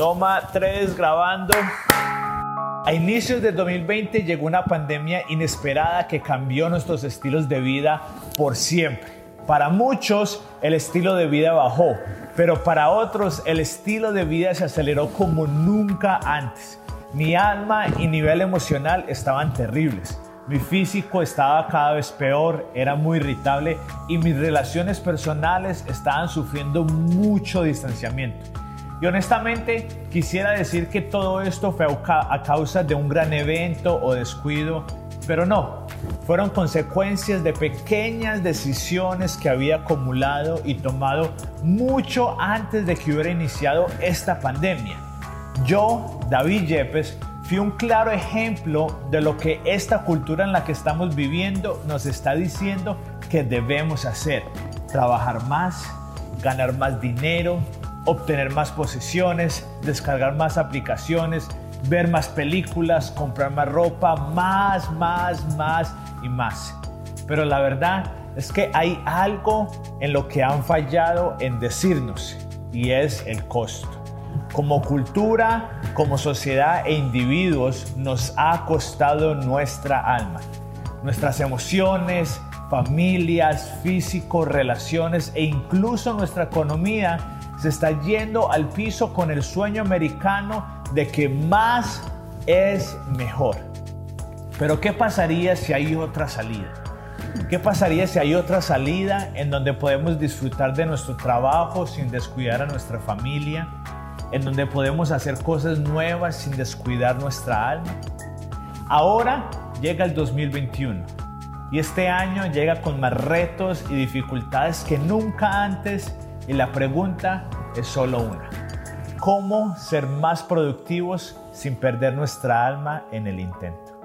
Toma 3 grabando. A inicios de 2020 llegó una pandemia inesperada que cambió nuestros estilos de vida por siempre. Para muchos el estilo de vida bajó, pero para otros el estilo de vida se aceleró como nunca antes. Mi alma y nivel emocional estaban terribles. Mi físico estaba cada vez peor, era muy irritable y mis relaciones personales estaban sufriendo mucho distanciamiento. Y honestamente quisiera decir que todo esto fue a causa de un gran evento o descuido, pero no, fueron consecuencias de pequeñas decisiones que había acumulado y tomado mucho antes de que hubiera iniciado esta pandemia. Yo, David Yepes, fui un claro ejemplo de lo que esta cultura en la que estamos viviendo nos está diciendo que debemos hacer. Trabajar más, ganar más dinero, obtener más posesiones, descargar más aplicaciones, ver más películas, comprar más ropa, más, más, más y más. Pero la verdad es que hay algo en lo que han fallado en decirnos y es el costo. Como cultura, como sociedad e individuos nos ha costado nuestra alma, nuestras emociones, familias, físicos, relaciones e incluso nuestra economía se está yendo al piso con el sueño americano de que más es mejor. Pero ¿qué pasaría si hay otra salida? ¿Qué pasaría si hay otra salida en donde podemos disfrutar de nuestro trabajo sin descuidar a nuestra familia? En donde podemos hacer cosas nuevas sin descuidar nuestra alma. Ahora llega el 2021 y este año llega con más retos y dificultades que nunca antes y la pregunta es solo una. ¿Cómo ser más productivos sin perder nuestra alma en el intento?